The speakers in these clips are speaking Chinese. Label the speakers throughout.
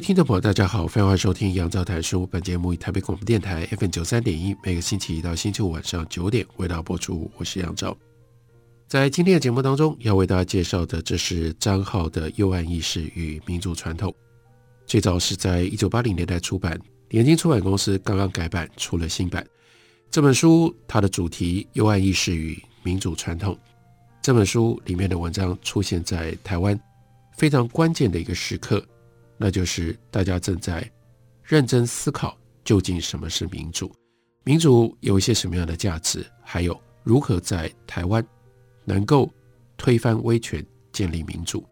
Speaker 1: 听众朋友，大家好，欢迎收听杨照谈书。本节目以台北广播电台 FM 九三点一，每个星期一到星期五晚上九点为大家播出。我是杨照。在今天的节目当中，要为大家介绍的，这是张浩的《幽暗意识与民主传统》。最早是在一九八零年代出版，联经出版公司刚刚改版出了新版。这本书它的主题《幽暗意识与民主传统》，这本书里面的文章出现在台湾非常关键的一个时刻。那就是大家正在认真思考，究竟什么是民主？民主有一些什么样的价值？还有如何在台湾能够推翻威权，建立民主？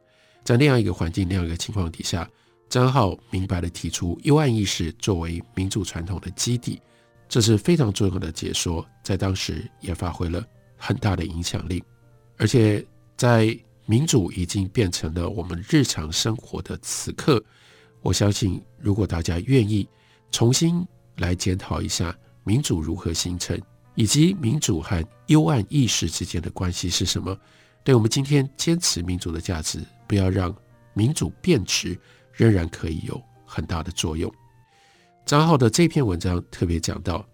Speaker 1: 在那样一个环境、那样一个情况底下，张浩明白地提出幽暗意识作为民主传统的基地，这是非常重要的解说，在当时也发挥了很大的影响力，而且在。民主已经变成了我们日常生活的此刻，我相信，如果大家愿意重新来检讨一下民主如何形成，以及民主和幽暗意识之间的关系是什么，对我们今天坚持民主的价值，不要让民主变质，仍然可以有很大的作用。张浩的这篇文章特别讲到，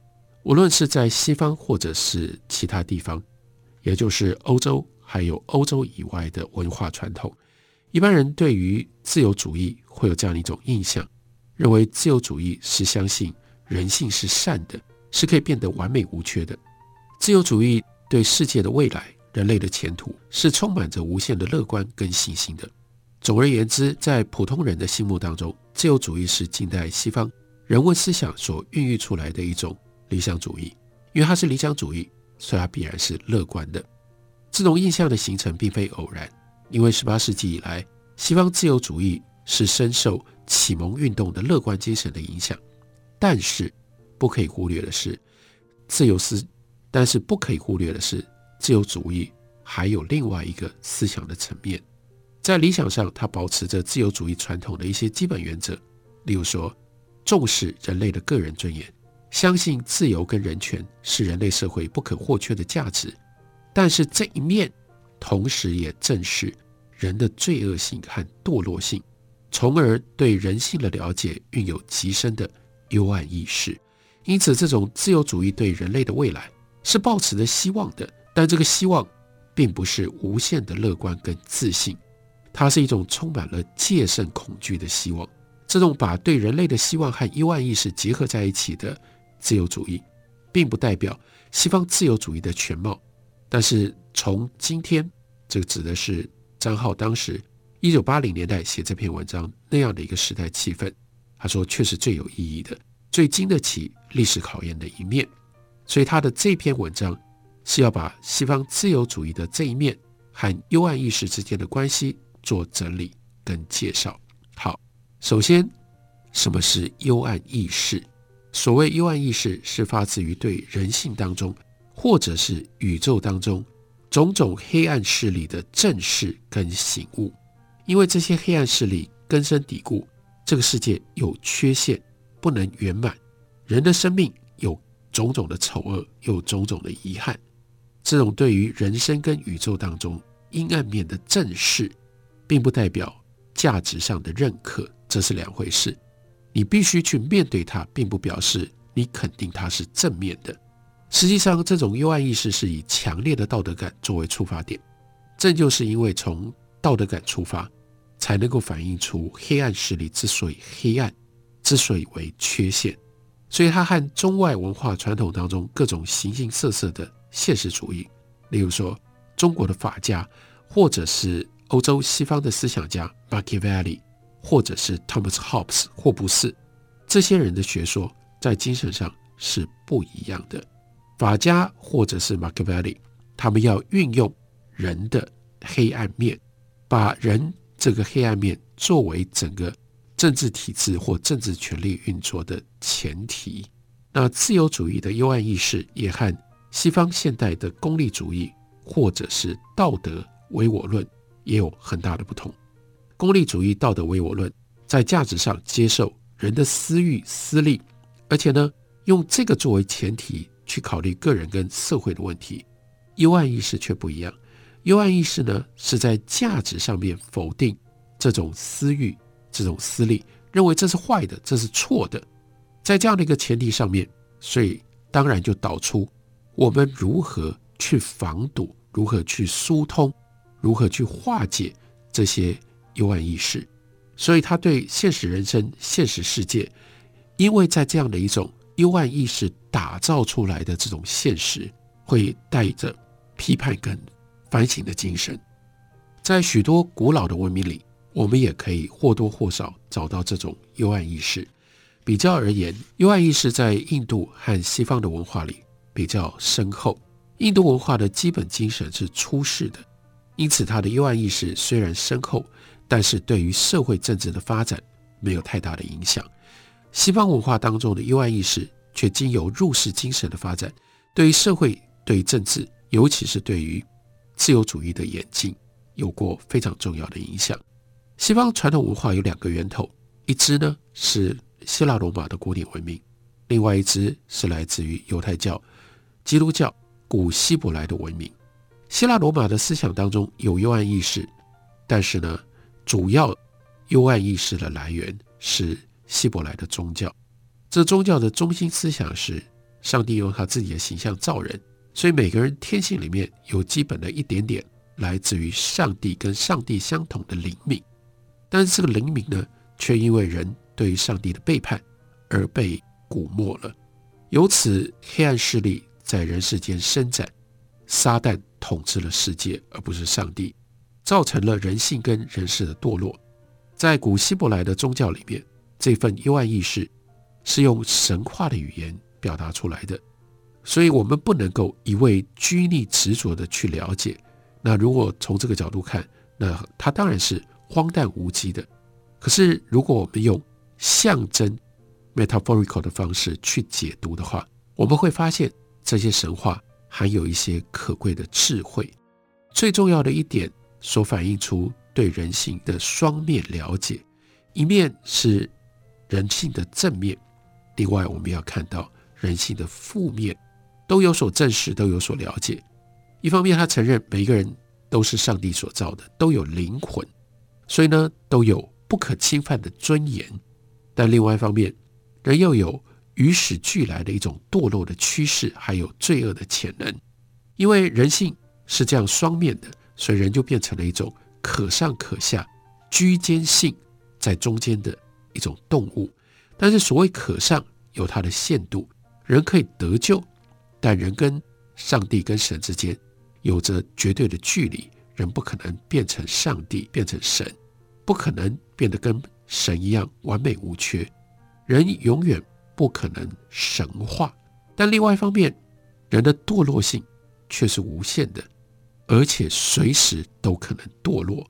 Speaker 1: 无论是在西方或者是其他地方，也就是欧洲。还有欧洲以外的文化传统，一般人对于自由主义会有这样一种印象，认为自由主义是相信人性是善的，是可以变得完美无缺的。自由主义对世界的未来、人类的前途是充满着无限的乐观跟信心的。总而言之，在普通人的心目当中，自由主义是近代西方人文思想所孕育出来的一种理想主义，因为它是理想主义，所以它必然是乐观的。这种印象的形成并非偶然，因为18世纪以来，西方自由主义是深受启蒙运动的乐观精神的影响。但是，不可以忽略的是，自由思，但是不可以忽略的是，自由主义还有另外一个思想的层面。在理想上，它保持着自由主义传统的一些基本原则，例如说，重视人类的个人尊严，相信自由跟人权是人类社会不可或缺的价值。但是这一面，同时也正是人的罪恶性和堕落性，从而对人性的了解蕴有极深的幽暗意识。因此，这种自由主义对人类的未来是抱持着希望的，但这个希望并不是无限的乐观跟自信，它是一种充满了戒慎恐惧的希望。这种把对人类的希望和幽暗意识结合在一起的自由主义，并不代表西方自由主义的全貌。但是从今天，这个指的是张浩当时一九八零年代写这篇文章那样的一个时代气氛，他说却是最有意义的、最经得起历史考验的一面。所以他的这篇文章是要把西方自由主义的这一面和幽暗意识之间的关系做整理跟介绍。好，首先，什么是幽暗意识？所谓幽暗意识，是发自于对人性当中。或者是宇宙当中种种黑暗势力的正视跟醒悟，因为这些黑暗势力根深蒂固，这个世界有缺陷，不能圆满，人的生命有种种的丑恶，有种种的遗憾。这种对于人生跟宇宙当中阴暗面的正视，并不代表价值上的认可，这是两回事。你必须去面对它，并不表示你肯定它是正面的。实际上，这种幽暗意识是以强烈的道德感作为出发点，正就是因为从道德感出发，才能够反映出黑暗势力之所以黑暗，之所以为缺陷。所以，它和中外文化传统当中各种形形色色的现实主义，例如说中国的法家，或者是欧洲西方的思想家 Machiavelli，或者是 Thomas Hobbes 霍布斯，这些人的学说在精神上是不一样的。法家或者是马基雅维利，他们要运用人的黑暗面，把人这个黑暗面作为整个政治体制或政治权力运作的前提。那自由主义的幽暗意识也和西方现代的功利主义或者是道德唯我论也有很大的不同。功利主义、道德唯我论在价值上接受人的私欲、私利，而且呢，用这个作为前提去考虑个人跟社会的问题。幽暗意识却不一样，幽暗意识呢是在价值上面否定这种私欲、这种私利，认为这是坏的，这是错的。在这样的一个前提上面，所以当然就导出我们如何去防堵，如何去疏通，如何去化解这些幽暗意识。所以他对现实人生、现实世界，因为在这样的一种幽暗意识打造出来的这种现实，会带着批判跟反省的精神。在许多古老的文明里，我们也可以或多或少找到这种幽暗意识。比较而言，幽暗意识在印度和西方的文化里比较深厚。印度文化的基本精神是出世的，因此它的幽暗意识虽然深厚，但是对于社会政治的发展没有太大的影响。西方文化当中的幽暗意识却经由入世精神的发展，对于社会、对于政治，尤其是对于自由主义的演进，有过非常重要的影响。西方传统文化有两个源头，一支呢是。希腊罗马的古典文明，另外一支是来自于犹太教、基督教、古希伯来的文明。希腊罗马的思想当中有幽暗意识，但是呢，主要幽暗意识的来源是希伯来的宗教。这宗教的中心思想是上帝用他自己的形象造人，所以每个人天性里面有基本的一点点来自于上帝跟上帝相同的灵敏，但是这个灵敏呢，却因为人。对于上帝的背叛而被蛊没了，由此黑暗势力在人世间伸展，撒旦统治了世界，而不是上帝，造成了人性跟人世的堕落。在古希伯来的宗教里面，这份幽暗意识是用神话的语言表达出来的，所以我们不能够一味拘泥执着的去了解。那如果从这个角度看，那它当然是荒诞无稽的。可是如果我们用象征 （metaphorical） 的方式去解读的话，我们会发现这些神话含有一些可贵的智慧。最重要的一点，所反映出对人性的双面了解：一面是人性的正面，另外我们要看到人性的负面，都有所证实，都有所了解。一方面，他承认每一个人都是上帝所造的，都有灵魂，所以呢，都有不可侵犯的尊严。但另外一方面，人又有与生俱来的一种堕落的趋势，还有罪恶的潜能。因为人性是这样双面的，所以人就变成了一种可上可下、居间性在中间的一种动物。但是所谓可上有它的限度，人可以得救，但人跟上帝跟神之间有着绝对的距离，人不可能变成上帝，变成神，不可能变得跟。神一样完美无缺，人永远不可能神化。但另外一方面，人的堕落性却是无限的，而且随时都可能堕落。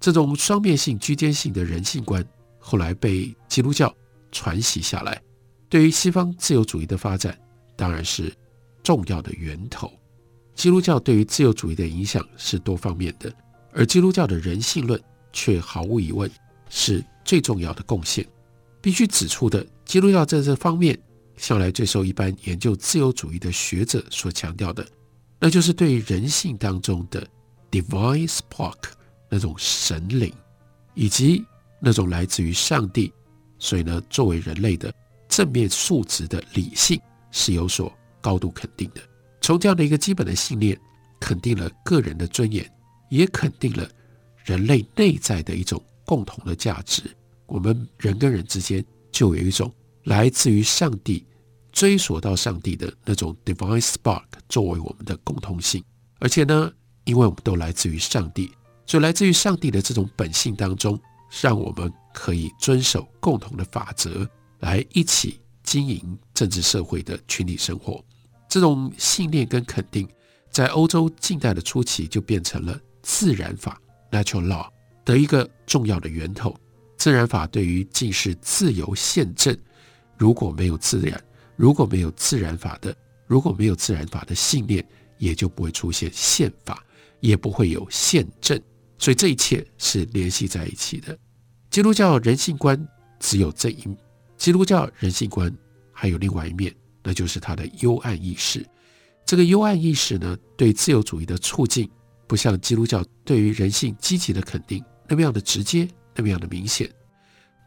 Speaker 1: 这种双面性、居间性的人性观，后来被基督教传习下来，对于西方自由主义的发展，当然是重要的源头。基督教对于自由主义的影响是多方面的，而基督教的人性论却毫无疑问是。最重要的贡献，必须指出的，基督教在这方面向来最受一般研究自由主义的学者所强调的，那就是对人性当中的 divine spark 那种神灵，以及那种来自于上帝，所以呢，作为人类的正面素质的理性是有所高度肯定的。从这样的一个基本的信念，肯定了个人的尊严，也肯定了人类内在的一种。共同的价值，我们人跟人之间就有一种来自于上帝、追索到上帝的那种 divine spark 作为我们的共同性。而且呢，因为我们都来自于上帝，所以来自于上帝的这种本性当中，让我们可以遵守共同的法则，来一起经营政治社会的群体生活。这种信念跟肯定，在欧洲近代的初期就变成了自然法 （natural law）。的一个重要的源头。自然法对于既是自由宪政，如果没有自然，如果没有自然法的，如果没有自然法的信念，也就不会出现宪法，也不会有宪政。所以这一切是联系在一起的。基督教人性观只有这一，基督教人性观还有另外一面，那就是它的幽暗意识。这个幽暗意识呢，对自由主义的促进，不像基督教对于人性积极的肯定那么样的直接。那么样的明显，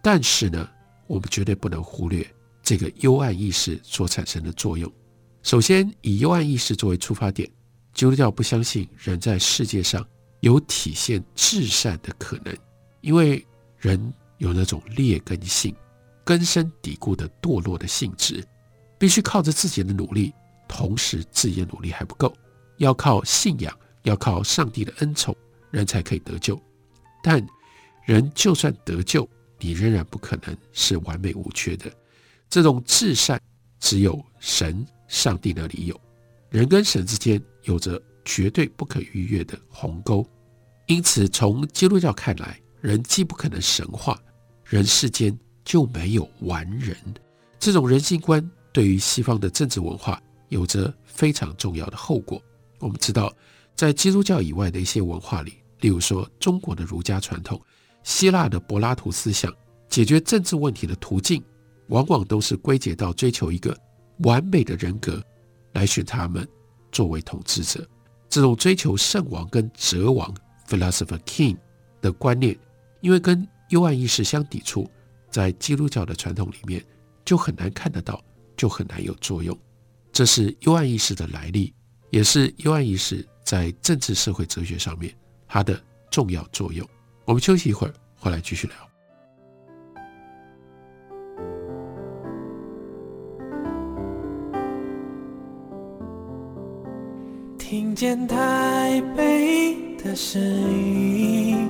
Speaker 1: 但是呢，我们绝对不能忽略这个幽暗意识所产生的作用。首先，以幽暗意识作为出发点，基督教不相信人在世界上有体现至善的可能，因为人有那种劣根性、根深蒂固的堕落的性质，必须靠着自己的努力，同时自己的努力还不够，要靠信仰，要靠上帝的恩宠，人才可以得救。但人就算得救，你仍然不可能是完美无缺的。这种至善，只有神、上帝那里有。人跟神之间有着绝对不可逾越的鸿沟。因此，从基督教看来，人既不可能神化，人世间就没有完人。这种人性观对于西方的政治文化有着非常重要的后果。我们知道，在基督教以外的一些文化里，例如说中国的儒家传统。希腊的柏拉图思想解决政治问题的途径，往往都是归结到追求一个完美的人格来选他们作为统治者。这种追求圣王跟哲王 （philosopher king） 的观念，因为跟幽暗意识相抵触，在基督教的传统里面就很难看得到，就很难有作用。这是幽暗意识的来历，也是幽暗意识在政治社会哲学上面它的重要作用。我们休息一会儿，回来继续聊。
Speaker 2: 听见台北的声音，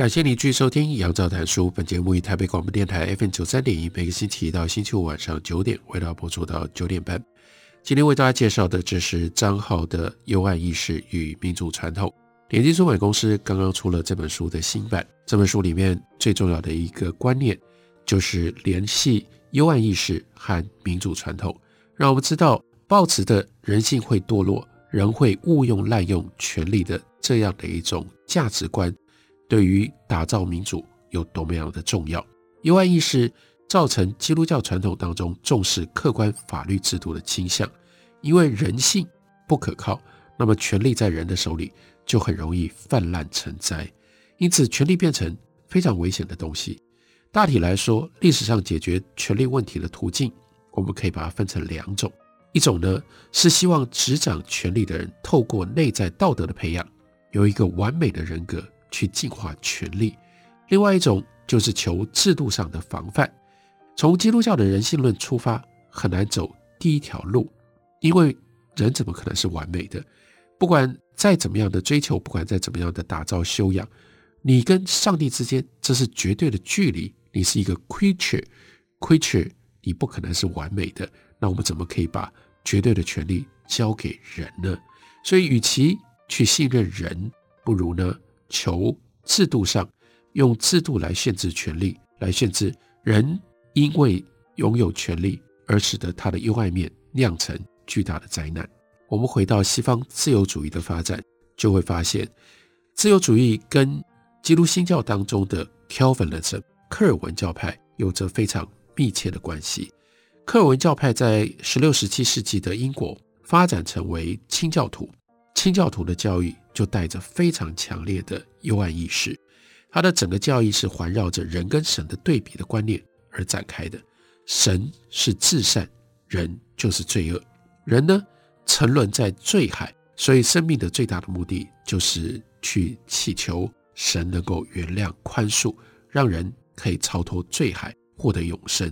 Speaker 1: 感谢你继续收听杨照谈书。本节目以台北广播电台 FM 九三点一，每个星期一到星期五晚上九点，为大家播出到九点半。今天为大家介绍的，这是张浩的《幽暗意识与民主传统》。联经出版公司刚刚出了这本书的新版。这本书里面最重要的一个观念，就是联系幽暗意识和民主传统，让我们知道，抱持的人性会堕落，人会误用滥用权力的这样的一种价值观，对于打造民主有多么样的重要。幽暗意识。造成基督教传统当中重视客观法律制度的倾向，因为人性不可靠，那么权力在人的手里就很容易泛滥成灾，因此权力变成非常危险的东西。大体来说，历史上解决权力问题的途径，我们可以把它分成两种：一种呢是希望执掌权力的人透过内在道德的培养，有一个完美的人格去净化权力；另外一种就是求制度上的防范。从基督教的人性论出发，很难走第一条路，因为人怎么可能是完美的？不管再怎么样的追求，不管再怎么样的打造修养，你跟上帝之间这是绝对的距离。你是一个 creature，creature，你不可能是完美的。那我们怎么可以把绝对的权利交给人呢？所以，与其去信任人，不如呢求制度上用制度来限制权利，来限制人。因为拥有权力而使得他的幽暗面酿成巨大的灾难。我们回到西方自由主义的发展，就会发现，自由主义跟基督新教当中的 Calvinism 科尔文教派有着非常密切的关系。科尔文教派在十六、十七世纪的英国发展成为清教徒，清教徒的教育就带着非常强烈的幽暗意识，他的整个教义是环绕着人跟神的对比的观念。而展开的，神是至善，人就是罪恶。人呢，沉沦在罪海，所以生命的最大的目的就是去祈求神能够原谅宽恕，让人可以超脱罪海，获得永生。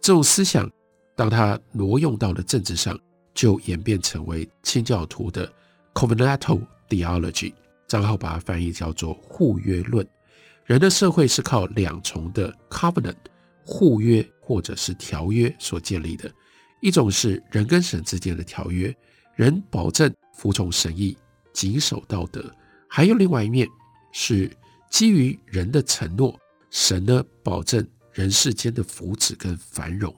Speaker 1: 这种思想，当他挪用到了政治上，就演变成为清教徒的 covenantal theology，账号把它翻译叫做互约论。人的社会是靠两重的 covenant 互约或者是条约所建立的，一种是人跟神之间的条约，人保证服从神意、谨守道德；还有另外一面是基于人的承诺，神呢保证人世间的福祉跟繁荣。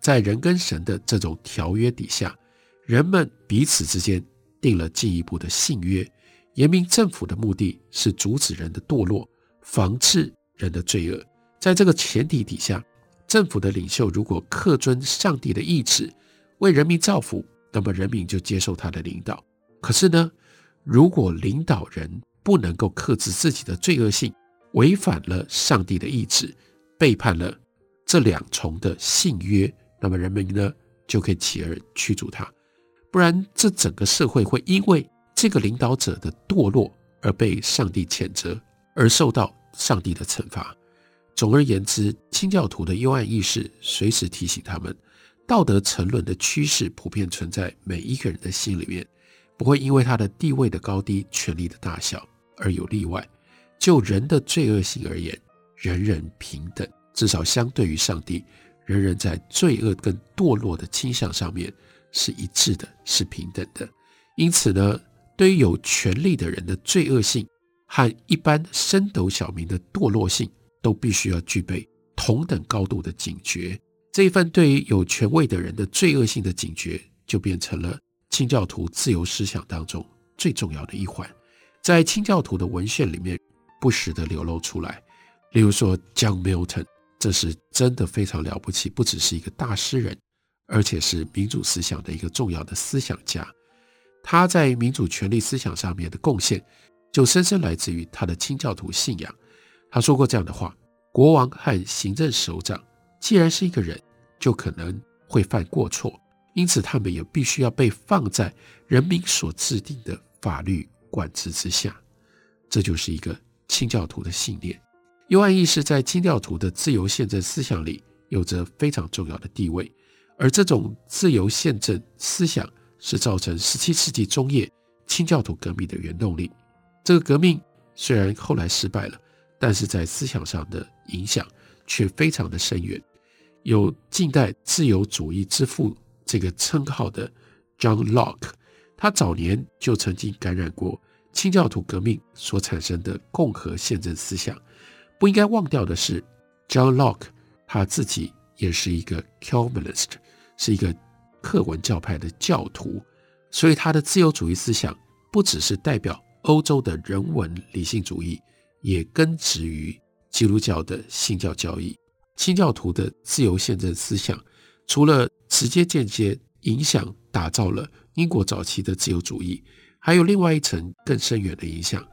Speaker 1: 在人跟神的这种条约底下，人们彼此之间定了进一步的信约，言明政府的目的是阻止人的堕落。防治人的罪恶，在这个前提底下，政府的领袖如果恪遵上帝的意志，为人民造福，那么人民就接受他的领导。可是呢，如果领导人不能够克制自己的罪恶性，违反了上帝的意志，背叛了这两重的信约，那么人民呢就可以起而驱逐他。不然，这整个社会会因为这个领导者的堕落而被上帝谴责。而受到上帝的惩罚。总而言之，清教徒的幽暗意识随时提醒他们，道德沉沦的趋势普遍存在每一个人的心里面，不会因为他的地位的高低、权力的大小而有例外。就人的罪恶性而言，人人平等，至少相对于上帝，人人在罪恶跟堕落的倾向上面是一致的，是平等的。因此呢，对于有权力的人的罪恶性，和一般升斗小民的堕落性都必须要具备同等高度的警觉。这一份对于有权位的人的罪恶性的警觉，就变成了清教徒自由思想当中最重要的一环。在清教徒的文献里面，不时地流露出来。例如说，John Milton，这是真的非常了不起，不只是一个大诗人，而且是民主思想的一个重要的思想家。他在民主权利思想上面的贡献。就深深来自于他的清教徒信仰。他说过这样的话：国王和行政首长既然是一个人，就可能会犯过错，因此他们也必须要被放在人民所制定的法律管制之下。这就是一个清教徒的信念。幽暗意识在清教徒的自由宪政思想里有着非常重要的地位，而这种自由宪政思想是造成十七世纪中叶清教徒革命的原动力。这个革命虽然后来失败了，但是在思想上的影响却非常的深远。有近代自由主义之父这个称号的 John Locke，他早年就曾经感染过清教徒革命所产生的共和宪政思想。不应该忘掉的是，John Locke 他自己也是一个 Calvinist，是一个克文教派的教徒，所以他的自由主义思想不只是代表。欧洲的人文理性主义也根植于基督教的信教教义。清教徒的自由宪政思想，除了直接间接影响打造了英国早期的自由主义，还有另外一层更深远的影响。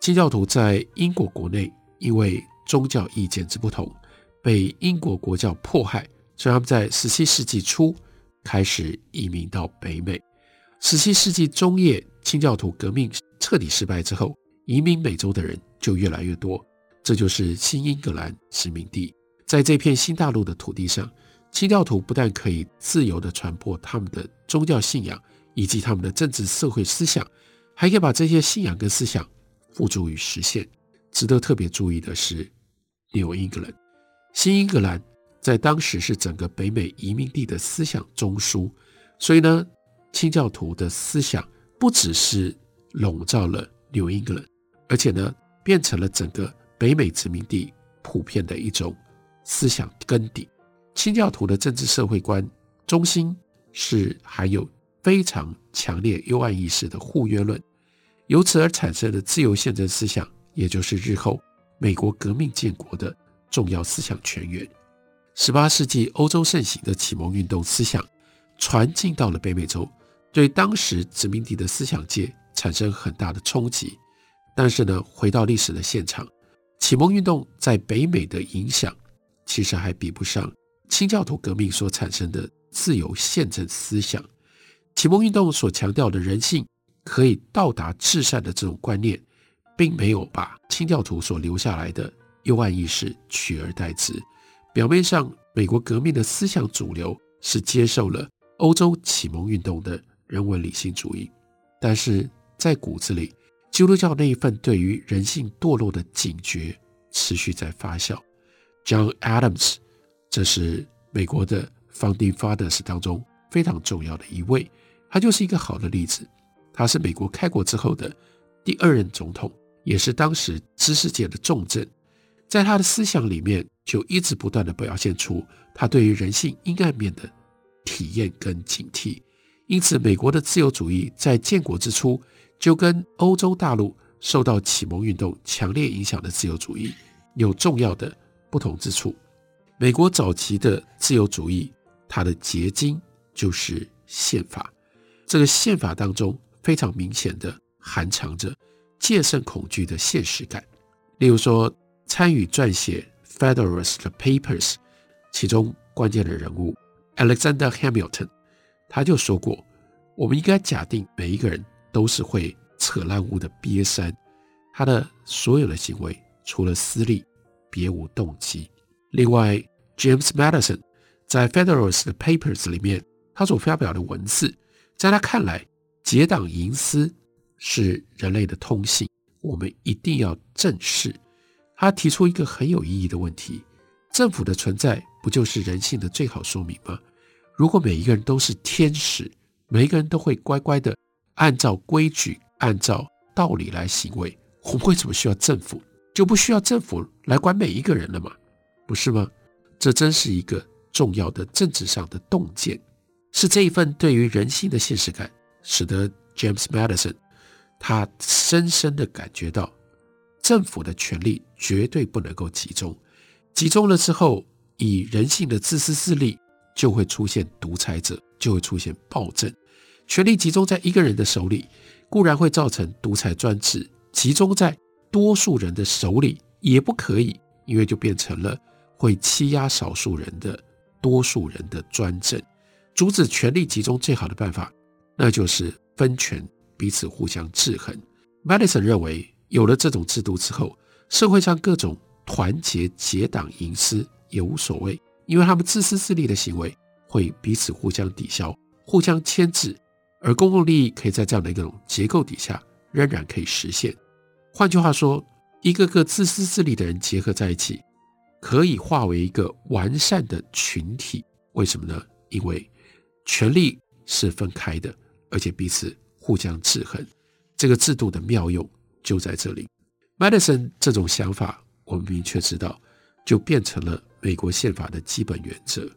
Speaker 1: 清教徒在英国国内因为宗教意见之不同，被英国国教迫害，所以他们在十七世纪初开始移民到北美。十七世纪中叶，清教徒革命彻底失败之后，移民美洲的人就越来越多，这就是新英格兰殖民地。在这片新大陆的土地上，清教徒不但可以自由地传播他们的宗教信仰以及他们的政治社会思想，还可以把这些信仰跟思想付诸于实现。值得特别注意的是，New England，新英格兰在当时是整个北美移民地的思想中枢，所以呢，清教徒的思想不只是。笼罩了 New England，而且呢，变成了整个北美殖民地普遍的一种思想根底。清教徒的政治社会观中心是含有非常强烈幽暗意识的互约论，由此而产生的自由宪政思想，也就是日后美国革命建国的重要思想泉源。十八世纪欧洲盛行的启蒙运动思想传进到了北美洲，对当时殖民地的思想界。产生很大的冲击，但是呢，回到历史的现场，启蒙运动在北美的影响其实还比不上清教徒革命所产生的自由宪政思想。启蒙运动所强调的人性可以到达至善的这种观念，并没有把清教徒所留下来的幽暗意识取而代之。表面上，美国革命的思想主流是接受了欧洲启蒙运动的人文理性主义，但是在骨子里，基督教那一份对于人性堕落的警觉持续在发酵。John Adams，这是美国的 Founding Fathers 当中非常重要的一位，他就是一个好的例子。他是美国开国之后的第二任总统，也是当时知识界的重镇。在他的思想里面，就一直不断地表现出他对于人性阴暗面的体验跟警惕。因此，美国的自由主义在建国之初，就跟欧洲大陆受到启蒙运动强烈影响的自由主义有重要的不同之处。美国早期的自由主义，它的结晶就是宪法。这个宪法当中非常明显的含藏着戒慎恐惧的现实感，例如说。参与撰写《Federalist Papers》其中关键的人物 Alexander Hamilton，他就说过：“我们应该假定每一个人都是会扯烂物的瘪三，他的所有的行为除了私利，别无动机。”另外，James Madison 在《Federalist Papers》里面，他所发表的文字，在他看来，结党营私是人类的通性，我们一定要正视。他提出一个很有意义的问题：政府的存在不就是人性的最好说明吗？如果每一个人都是天使，每一个人都会乖乖的按照规矩、按照道理来行为，我们为什么需要政府？就不需要政府来管每一个人了吗？不是吗？这真是一个重要的政治上的洞见，是这一份对于人性的现实感，使得 James Madison 他深深的感觉到。政府的权力绝对不能够集中，集中了之后，以人性的自私自利，就会出现独裁者，就会出现暴政。权力集中在一个人的手里，固然会造成独裁专制；集中在多数人的手里也不可以，因为就变成了会欺压少数人的多数人的专政。阻止权力集中最好的办法，那就是分权，彼此互相制衡。Madison 认为。有了这种制度之后，社会上各种团结、结党营私也无所谓，因为他们自私自利的行为会彼此互相抵消、互相牵制，而公共利益可以在这样的一种结构底下仍然可以实现。换句话说，一个个自私自利的人结合在一起，可以化为一个完善的群体。为什么呢？因为权力是分开的，而且彼此互相制衡。这个制度的妙用。就在这里，Madison 这种想法，我们明确知道，就变成了美国宪法的基本原则。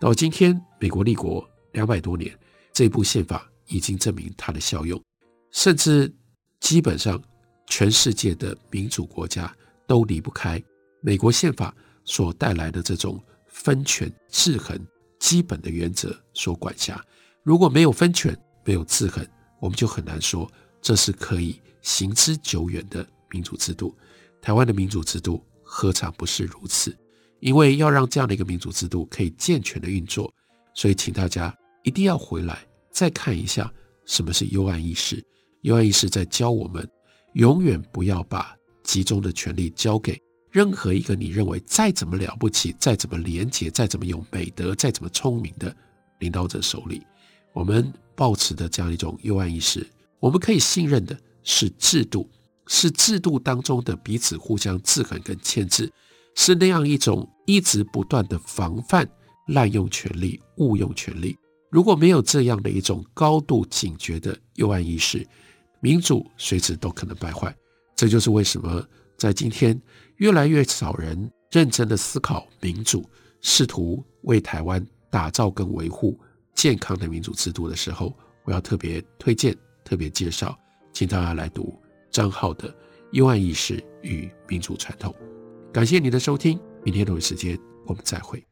Speaker 1: 到今天，美国立国两百多年，这部宪法已经证明它的效用，甚至基本上全世界的民主国家都离不开美国宪法所带来的这种分权制衡基本的原则所管辖。如果没有分权，没有制衡，我们就很难说这是可以。行之久远的民主制度，台湾的民主制度何尝不是如此？因为要让这样的一个民主制度可以健全的运作，所以请大家一定要回来再看一下什么是幽暗意识。幽暗意识在教我们，永远不要把集中的权力交给任何一个你认为再怎么了不起、再怎么廉洁、再怎么有美德、再怎么聪明的领导者手里。我们抱持的这样一种幽暗意识，我们可以信任的。是制度，是制度当中的彼此互相制衡跟牵制，是那样一种一直不断的防范滥用权力、误用权力。如果没有这样的一种高度警觉的幽暗意识，民主随时都可能败坏。这就是为什么在今天越来越少人认真的思考民主，试图为台湾打造跟维护健康的民主制度的时候，我要特别推荐、特别介绍。请大家来读张浩的《幽暗意识与民主传统》。感谢你的收听，明天同一时间我们再会。